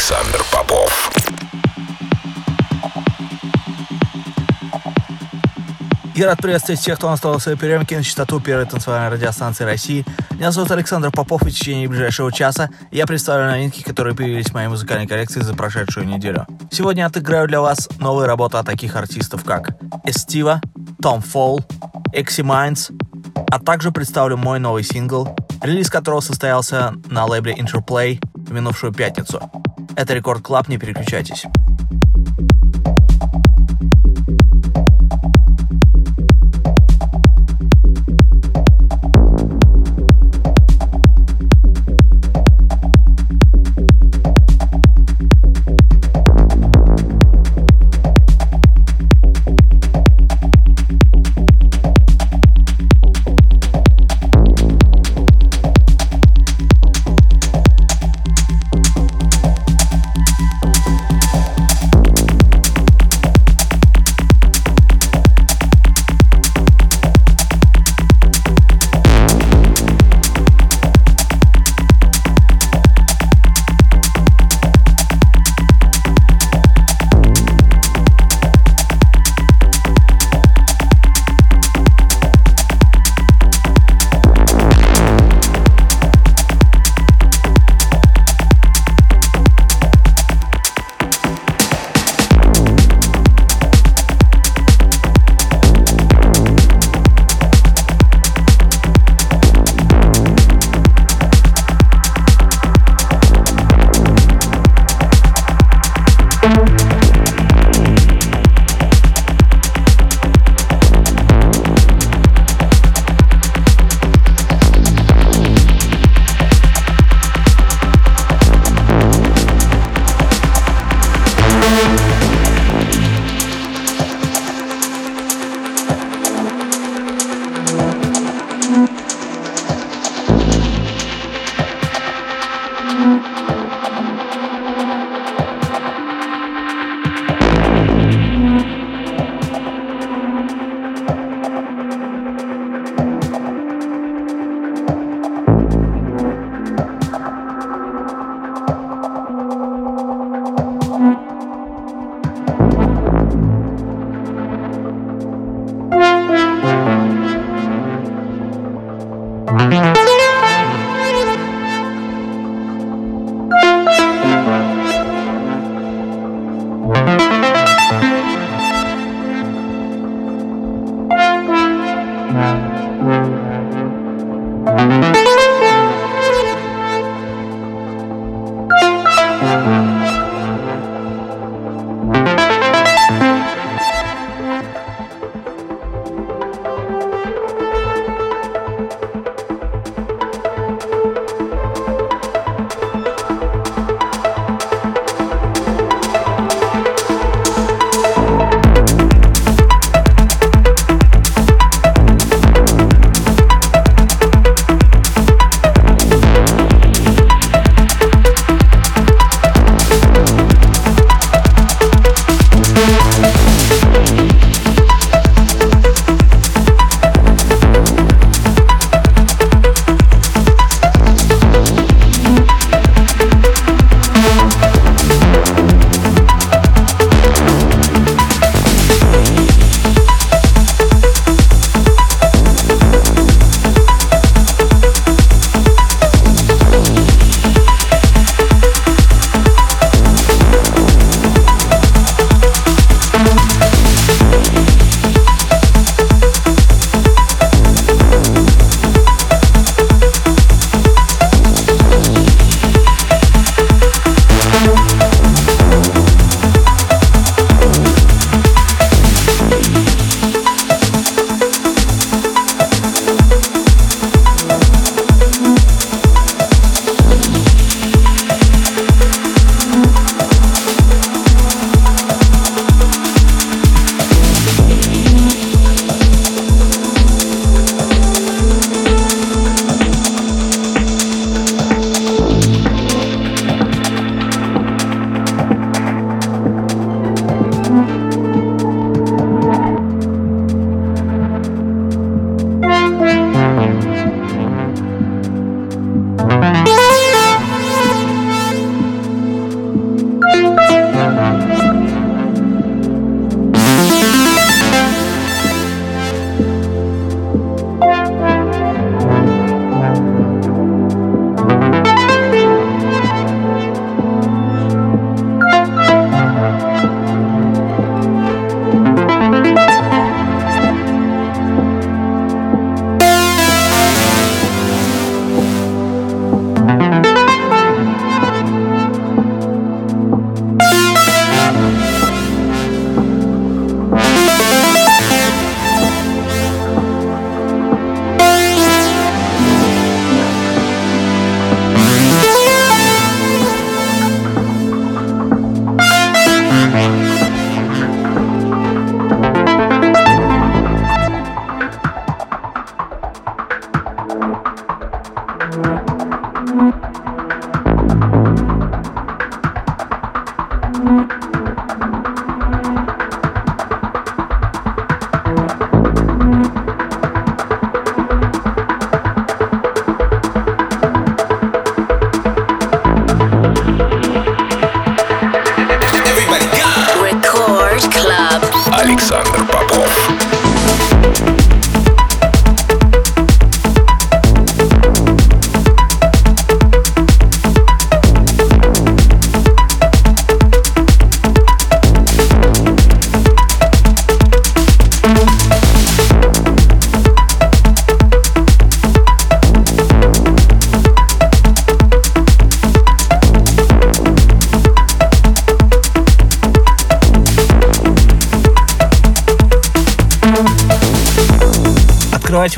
Александр Попов. Я рад приветствовать всех, кто настроил свои приемки на частоту первой танцевальной радиостанции России. Меня зовут Александр Попов, и в течение ближайшего часа я представлю новинки, которые появились в моей музыкальной коллекции за прошедшую неделю. Сегодня отыграю для вас новые работы от таких артистов, как Эстива, Том Фолл, Экси Майнс, а также представлю мой новый сингл, релиз которого состоялся на лейбле Interplay в минувшую пятницу. Это Рекорд Клаб, не переключайтесь.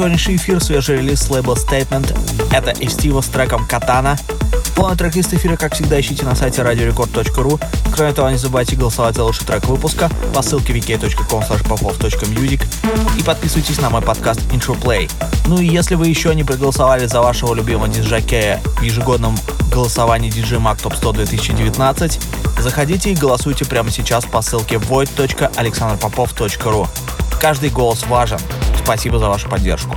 Сегодняшний эфир свежий релиз с лейбла Statement. Это Эстива с треком Катана. Полный трек-лист эфира, как всегда, ищите на сайте radiorecord.ru. Кроме того, не забывайте голосовать за лучший трек выпуска по ссылке wiki.com и подписывайтесь на мой подкаст Intro Play. Ну и если вы еще не проголосовали за вашего любимого диджакея в ежегодном голосовании DJ Mag Top 100 2019, заходите и голосуйте прямо сейчас по ссылке void.alexanderpopov.ru. Каждый голос важен. Спасибо за вашу поддержку.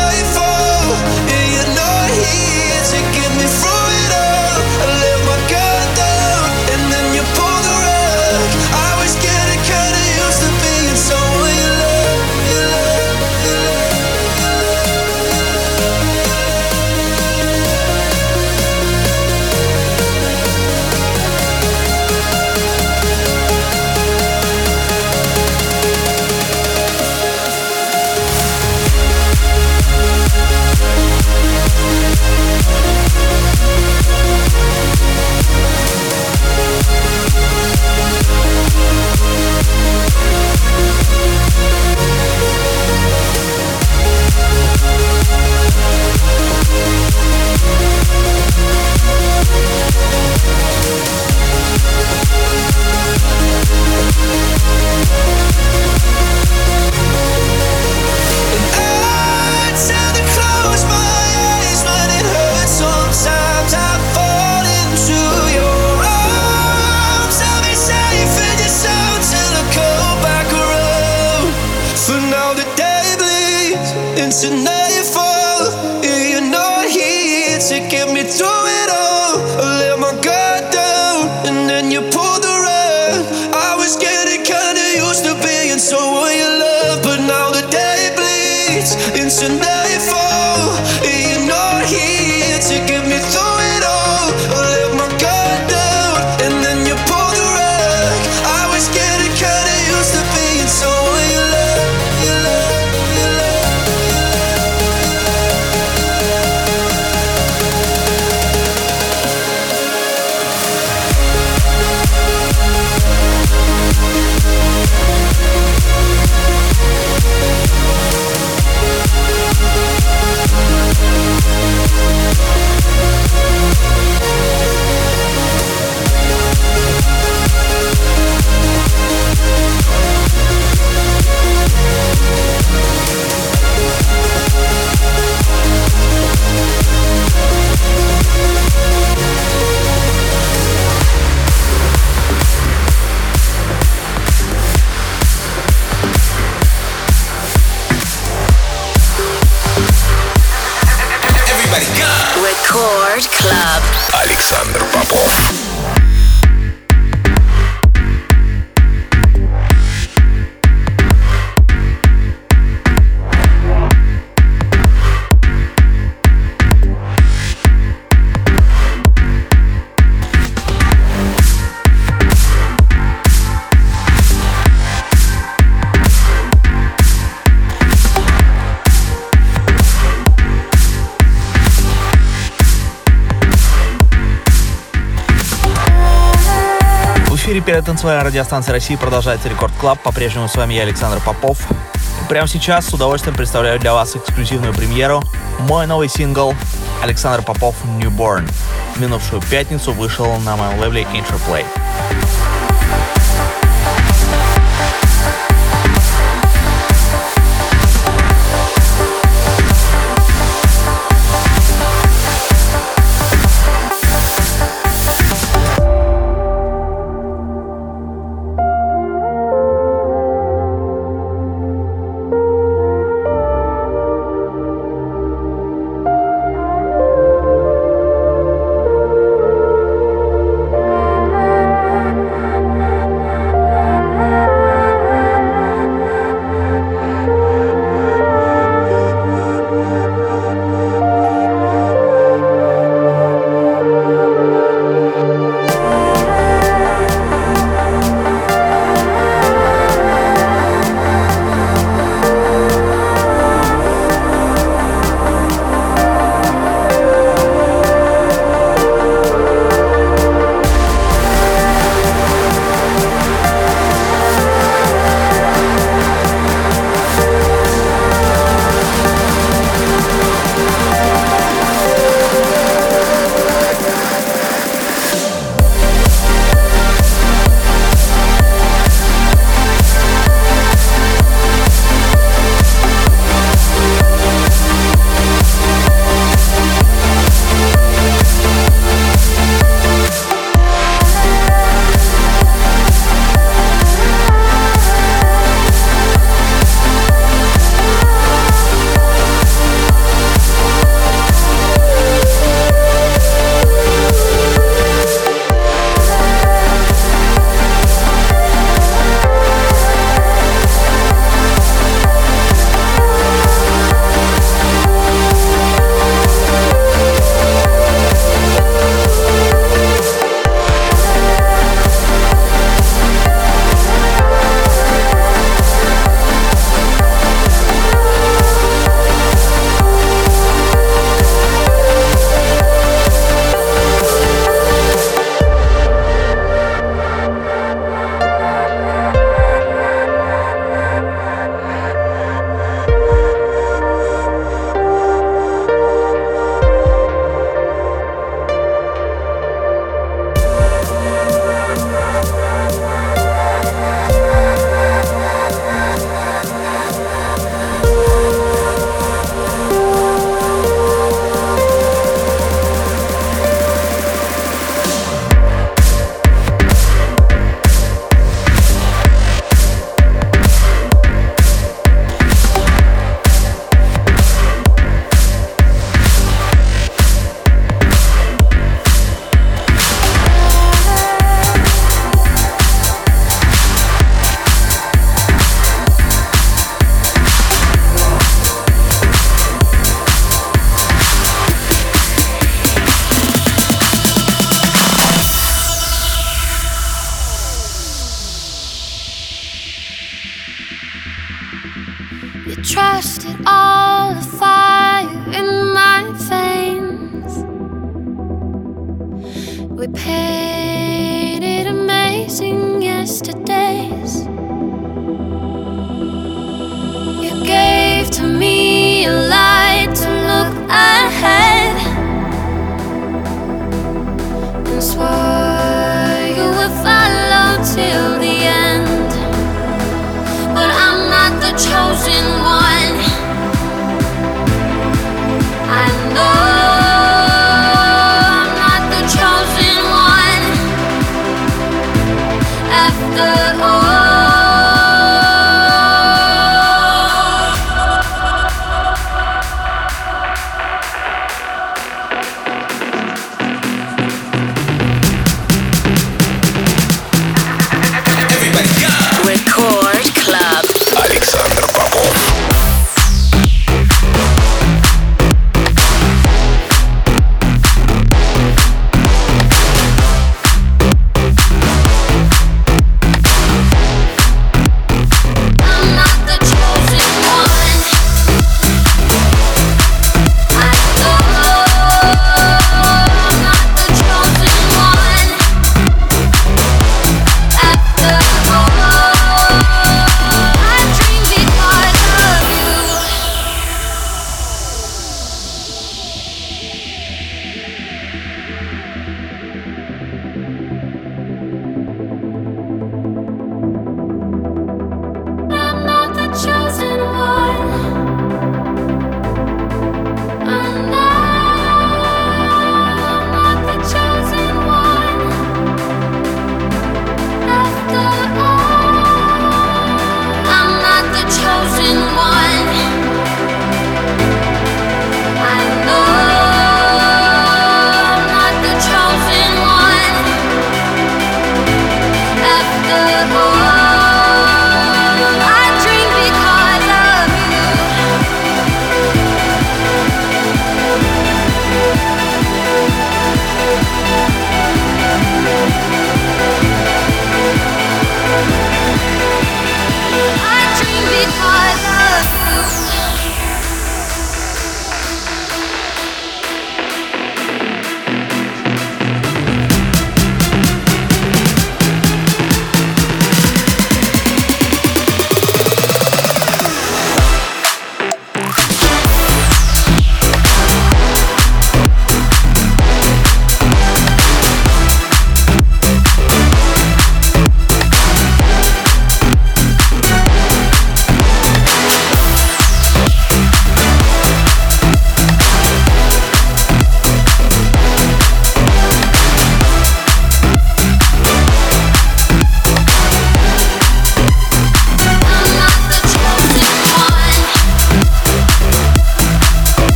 танцевальная радиостанция России продолжается Record Club. По-прежнему с вами я, Александр Попов. И прямо сейчас с удовольствием представляю для вас эксклюзивную премьеру. Мой новый сингл «Александр Попов Newborn». Минувшую пятницу вышел на моем лейбле Interplay.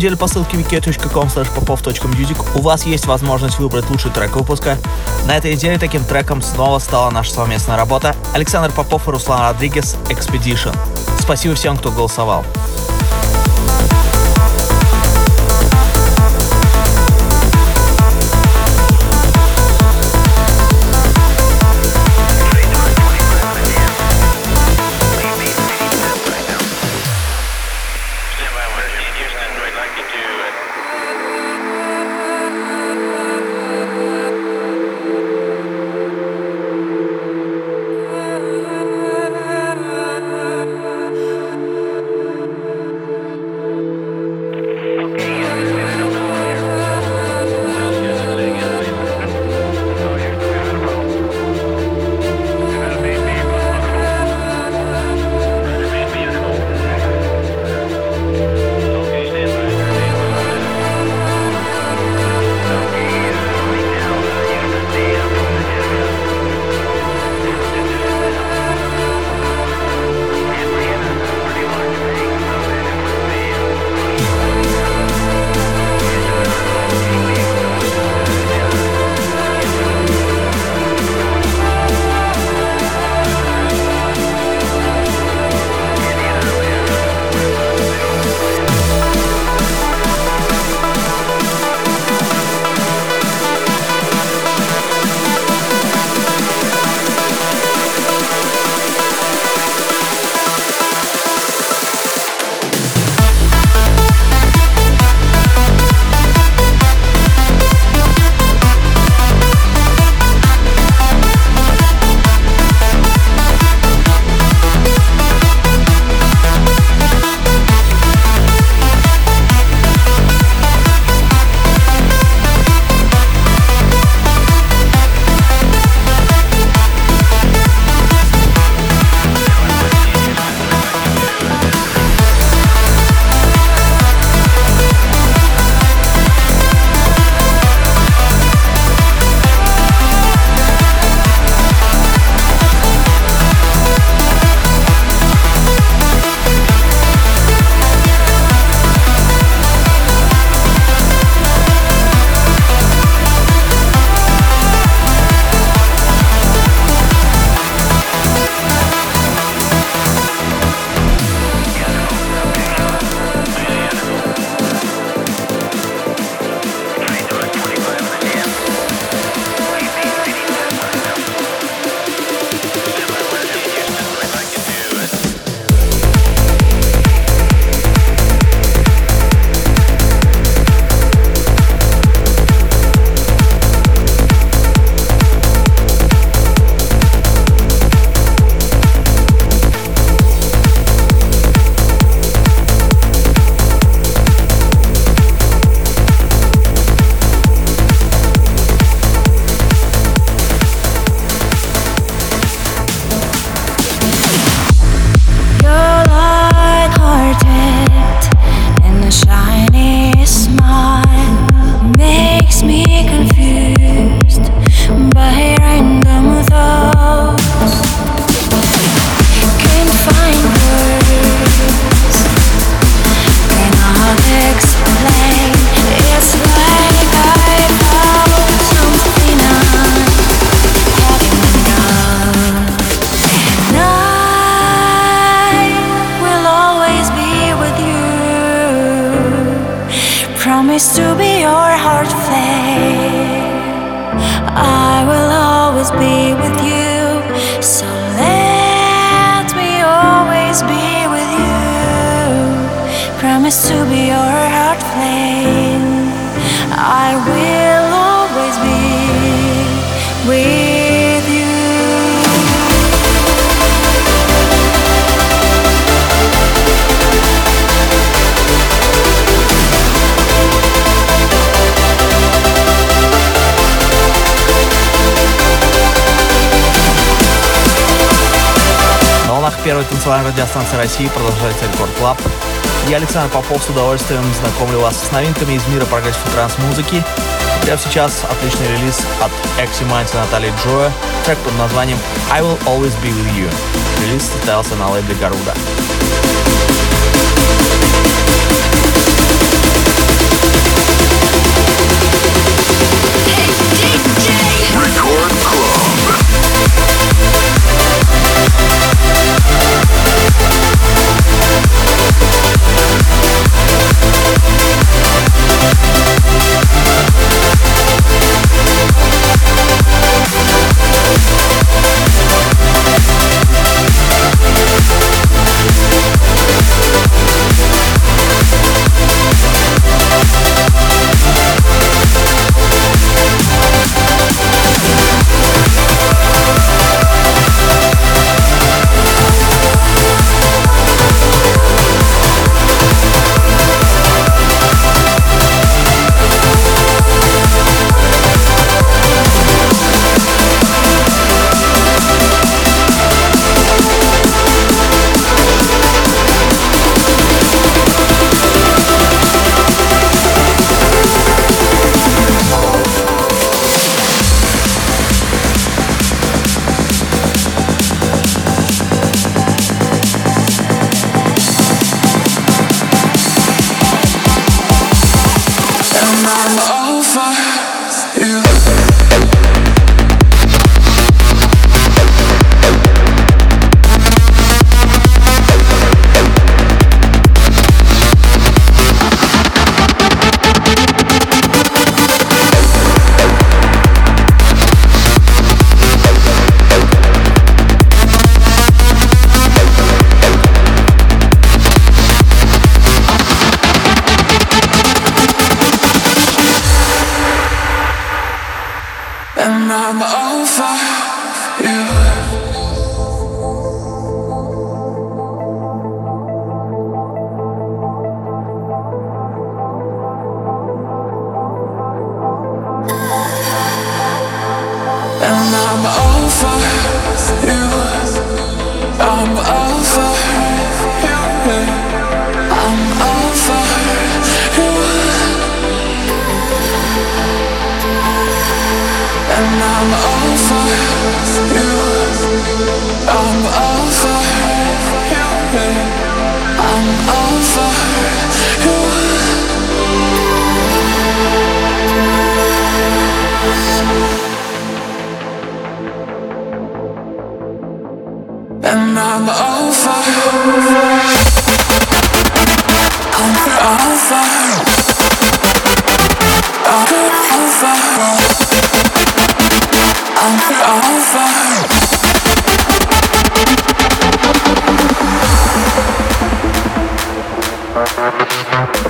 Неделю по ссылке wiki.com popov.music у вас есть возможность выбрать лучший трек выпуска. На этой неделе таким треком снова стала наша совместная работа Александр Попов и Руслан Родригес Expedition. Спасибо всем, кто голосовал. Александр Попов, с удовольствием знакомлю вас с новинками из мира progressive транс-музыки. Прямо сейчас отличный релиз от Экси Манти Натальи Джоя, трек под названием I Will Always Be With You. Релиз состоялся на лейбле Garuda. I'm over. Over, over. Over, over. Over, over. over.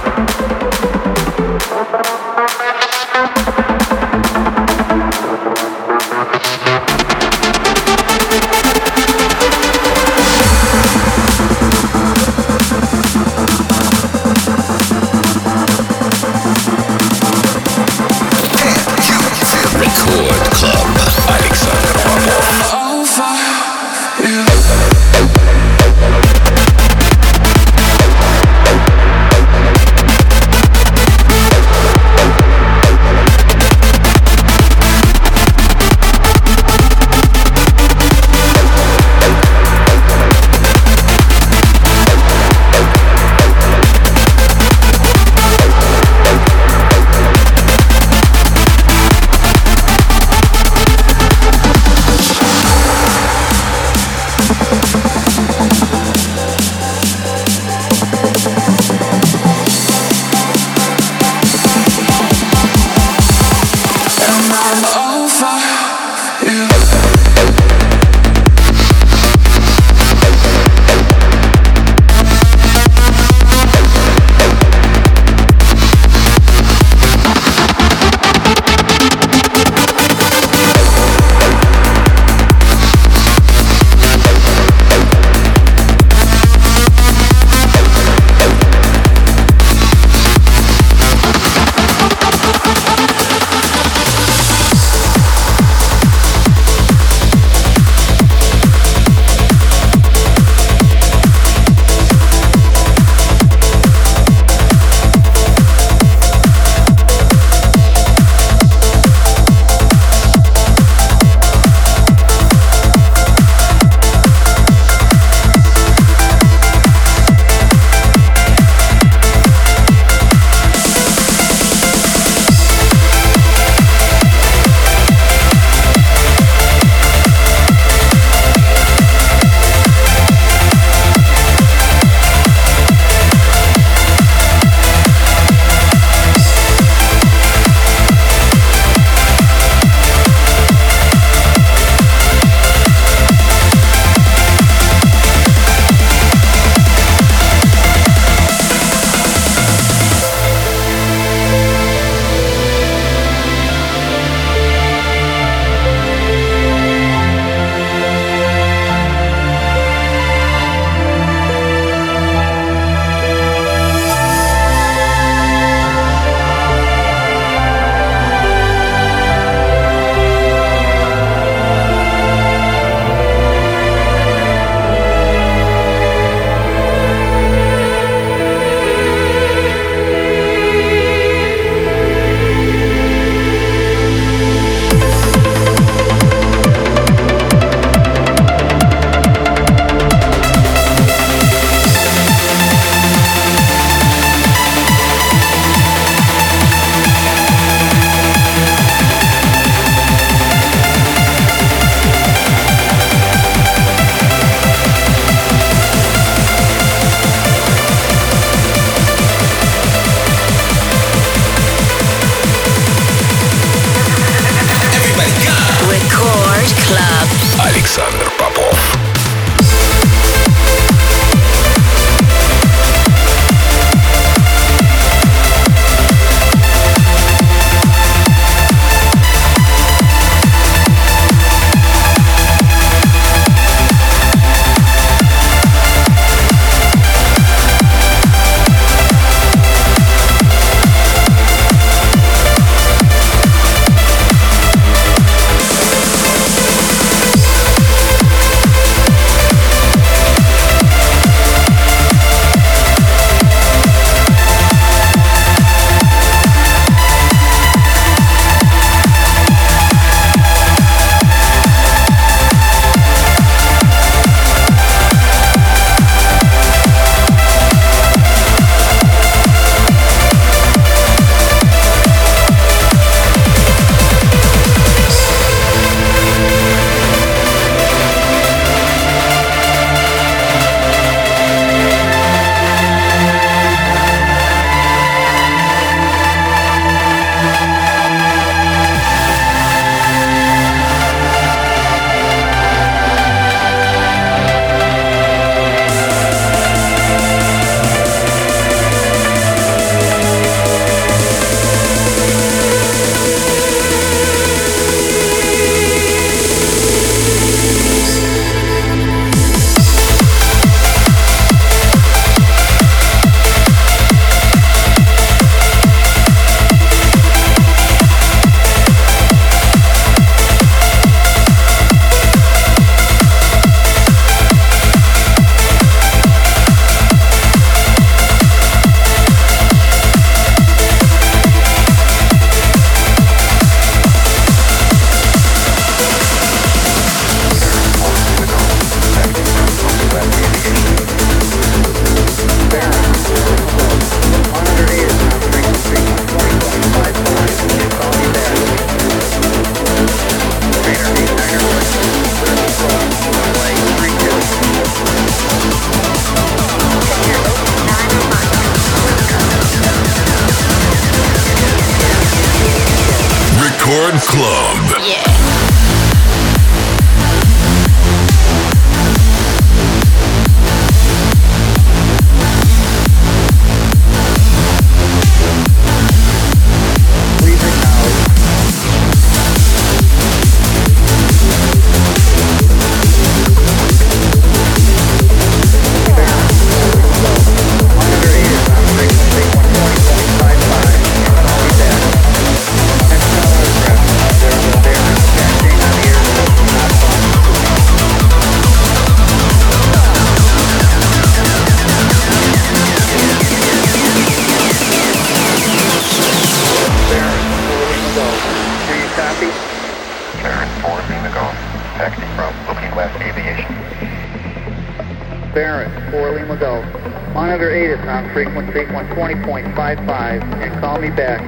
on frequency 120.55 and call me back.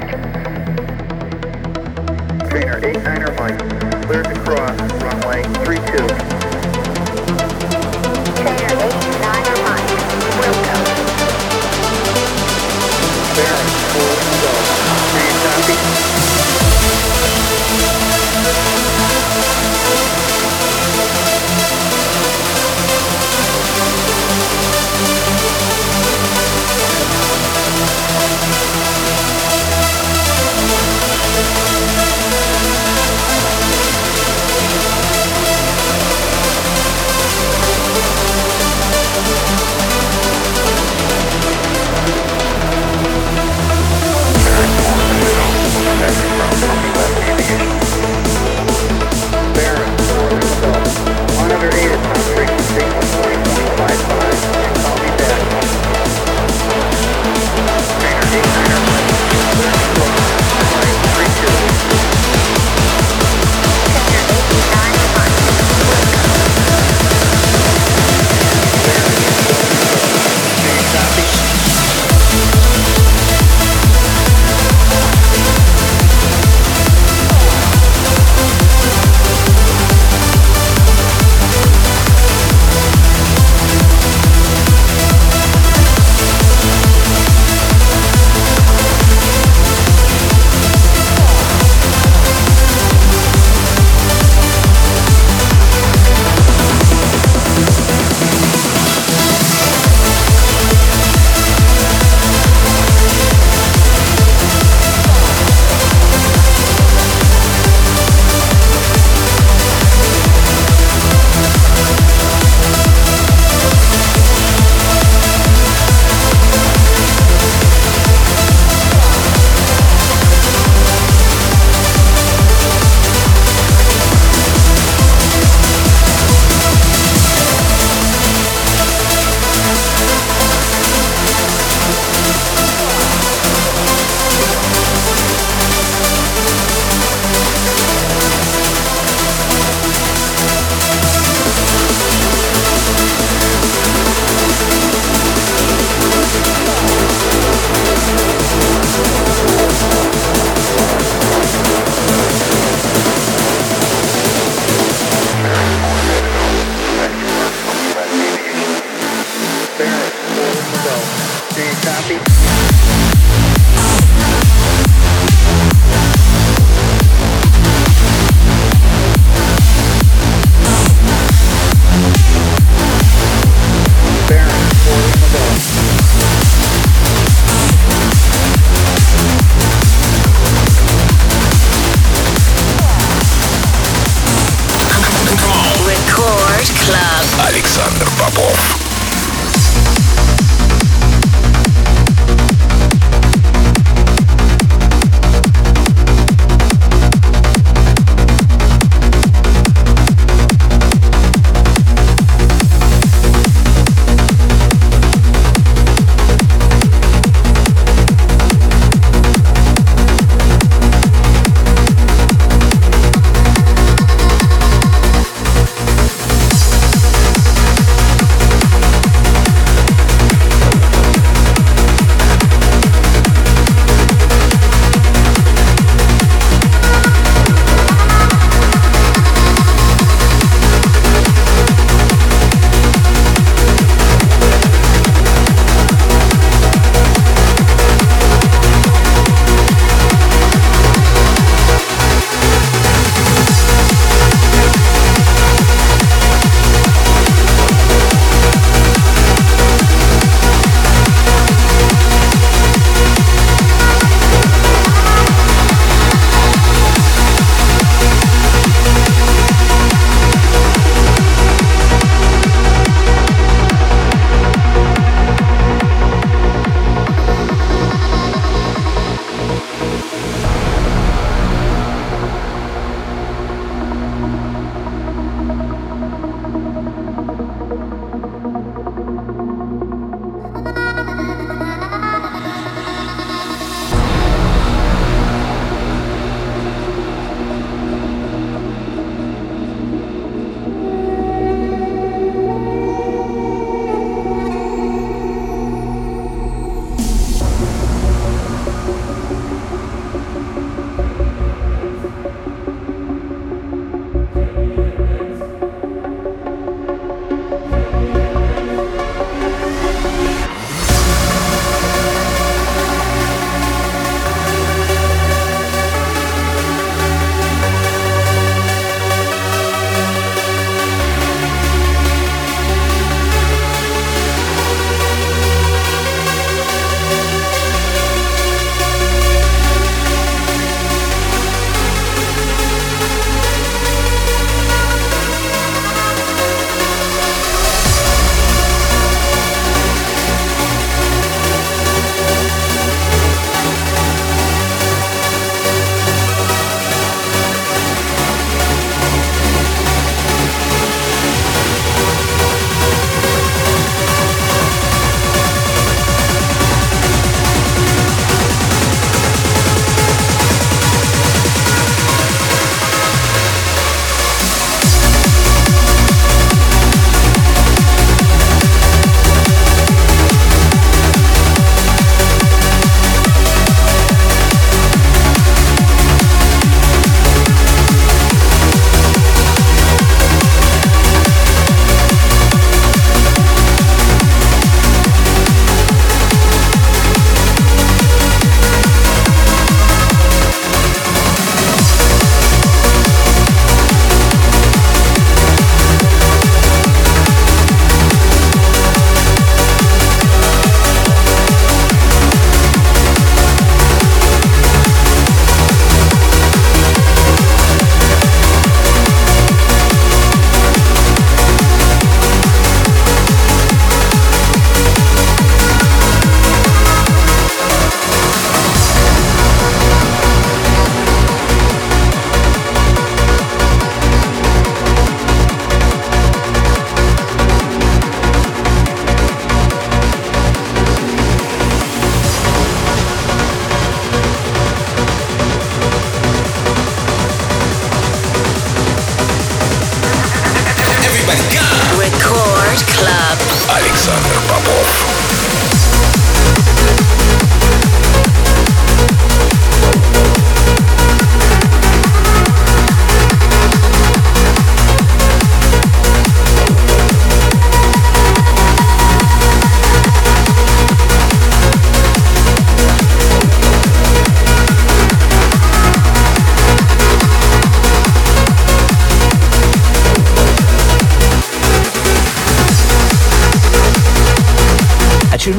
Trainer 89er Mike, cleared to cross runway 32. Trainer 89er Mike, will go.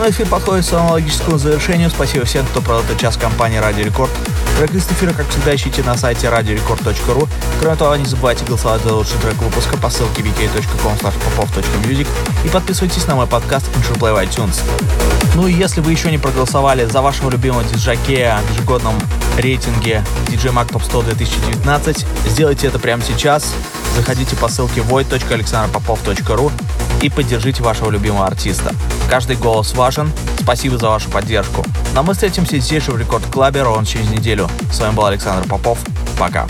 Очередной эфир подходит к своему логическому завершению. Спасибо всем, кто провел этот час компании Радио Рекорд. Трек-лист эфира, как всегда, ищите на сайте radiorecord.ru. Кроме того, не забывайте голосовать за лучший трек выпуска по ссылке vk.com popov.music и подписывайтесь на мой подкаст InShow в iTunes. Ну и если вы еще не проголосовали за вашего любимого диджакея в ежегодном рейтинге DJ Mag Top 100 2019, сделайте это прямо сейчас. Заходите по ссылке void.alexanderpopov.ru и поддержите вашего любимого артиста. Каждый голос важен. Спасибо за вашу поддержку. Ну а мы встретимся здесь же в Рекорд Клабе ровно через неделю. С вами был Александр Попов. Пока.